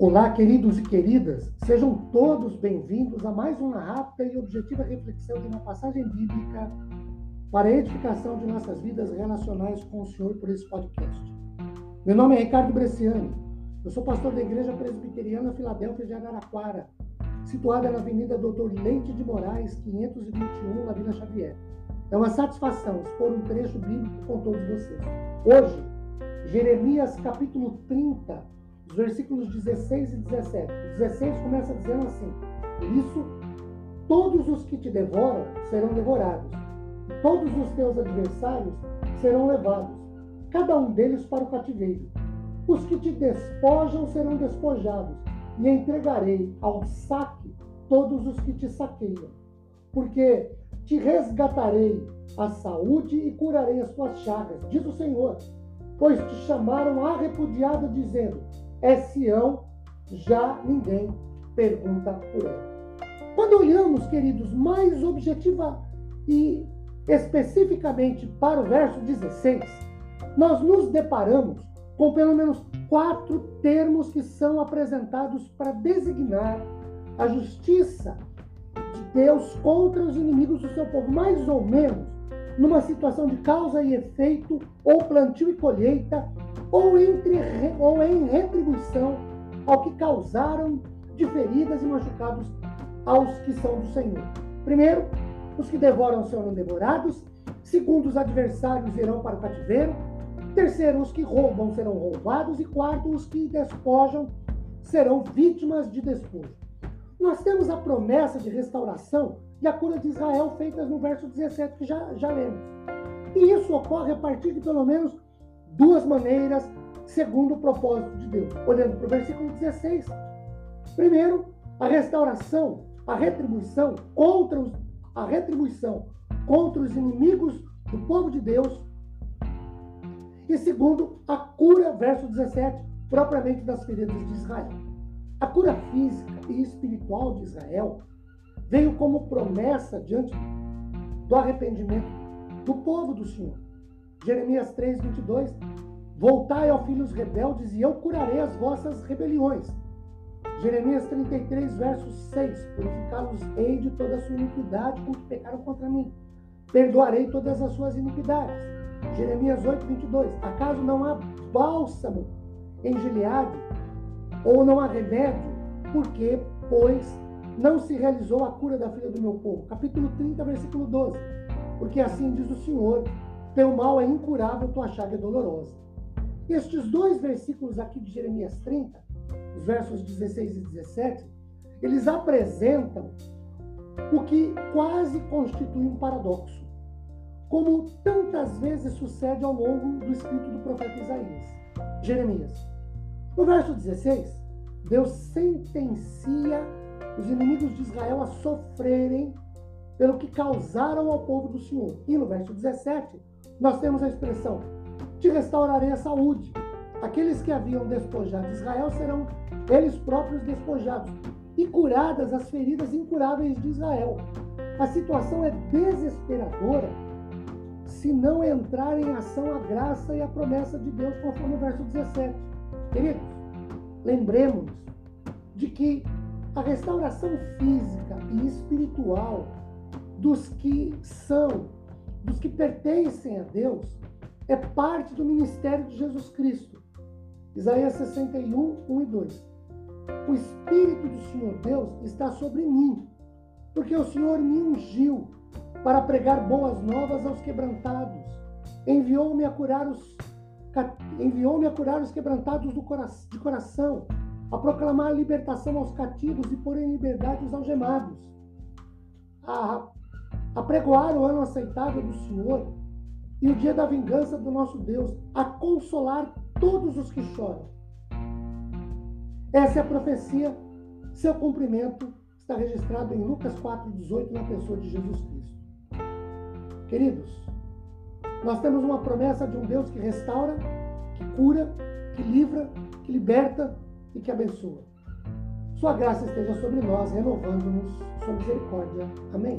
Olá, queridos e queridas, sejam todos bem-vindos a mais uma rápida e objetiva reflexão de uma passagem bíblica para a edificação de nossas vidas relacionais com o Senhor por esse podcast. Meu nome é Ricardo Bresciani, eu sou pastor da Igreja Presbiteriana Filadélfia de Araraquara, situada na Avenida Doutor Leite de Moraes, 521, na Vila Xavier. É uma satisfação expor um trecho bíblico com todos vocês. Hoje, Jeremias capítulo 30, os versículos 16 e 17. O 16 começa dizendo assim: Por isso, todos os que te devoram serão devorados, todos os teus adversários serão levados, cada um deles para o cativeiro. Os que te despojam serão despojados, e entregarei ao saque todos os que te saqueiam. Porque te resgatarei a saúde e curarei as tuas chagas, diz o Senhor. Pois te chamaram a repudiado, dizendo: é Sião, já ninguém pergunta por ela. Quando olhamos, queridos, mais objetiva e especificamente para o verso 16, nós nos deparamos com pelo menos quatro termos que são apresentados para designar a justiça de Deus contra os inimigos do seu povo, mais ou menos numa situação de causa e efeito, ou plantio e colheita, ou, entre, ou em retribuição ao que causaram de feridas e machucados aos que são do Senhor. Primeiro, os que devoram serão devorados. Segundo, os adversários irão para o cativeiro. Terceiro, os que roubam serão roubados. E quarto, os que despojam serão vítimas de despojo. Nós temos a promessa de restauração e a cura de Israel feitas no verso 17 que já, já lemos. E isso ocorre a partir de pelo menos duas maneiras, segundo o propósito de Deus. Olhando para o versículo 16, primeiro, a restauração, a retribuição contra os, a retribuição contra os inimigos do povo de Deus. E segundo, a cura, verso 17, propriamente das feridas de Israel. A cura física e espiritual de Israel veio como promessa diante do arrependimento do povo do Senhor. Jeremias 3, 22. Voltai, ó filhos rebeldes, e eu curarei as vossas rebeliões. Jeremias 33, verso 6. Purificá-los hei de toda a sua iniquidade com que pecaram contra mim. Perdoarei todas as suas iniquidades. Jeremias 8, 22. Acaso não há bálsamo em Gileade? Ou não há remédio? Porque, pois, não se realizou a cura da filha do meu povo. Capítulo 30, versículo 12. Porque assim diz o Senhor: teu mal é incurável, tua chaga é dolorosa. Estes dois versículos aqui de Jeremias 30, os versos 16 e 17, eles apresentam o que quase constitui um paradoxo, como tantas vezes sucede ao longo do escrito do profeta Isaías. Jeremias. No verso 16, Deus sentencia os inimigos de Israel a sofrerem pelo que causaram ao povo do Senhor. E no verso 17, nós temos a expressão: te restaurarei a saúde. Aqueles que haviam despojado Israel serão eles próprios despojados e curadas as feridas incuráveis de Israel. A situação é desesperadora se não entrar em ação a graça e a promessa de Deus, conforme o verso 17. Queridos, lembremos de que a restauração física e espiritual dos que são dos que pertencem a Deus é parte do ministério de Jesus Cristo. Isaías 61, 1 e 2. O Espírito do Senhor Deus está sobre mim, porque o Senhor me ungiu para pregar boas novas aos quebrantados. Enviou-me a curar os enviou-me a curar os quebrantados de coração, a proclamar a libertação aos cativos e pôr em liberdade os algemados, a apregoar o ano aceitável do Senhor e o dia da vingança do nosso Deus, a consolar todos os que choram. Essa é a profecia, seu cumprimento está registrado em Lucas 4,18 na pessoa de Jesus Cristo. Queridos, nós temos uma promessa de um Deus que restaura, que cura, que livra, que liberta e que abençoa. Sua graça esteja sobre nós, renovando-nos sua misericórdia. Amém.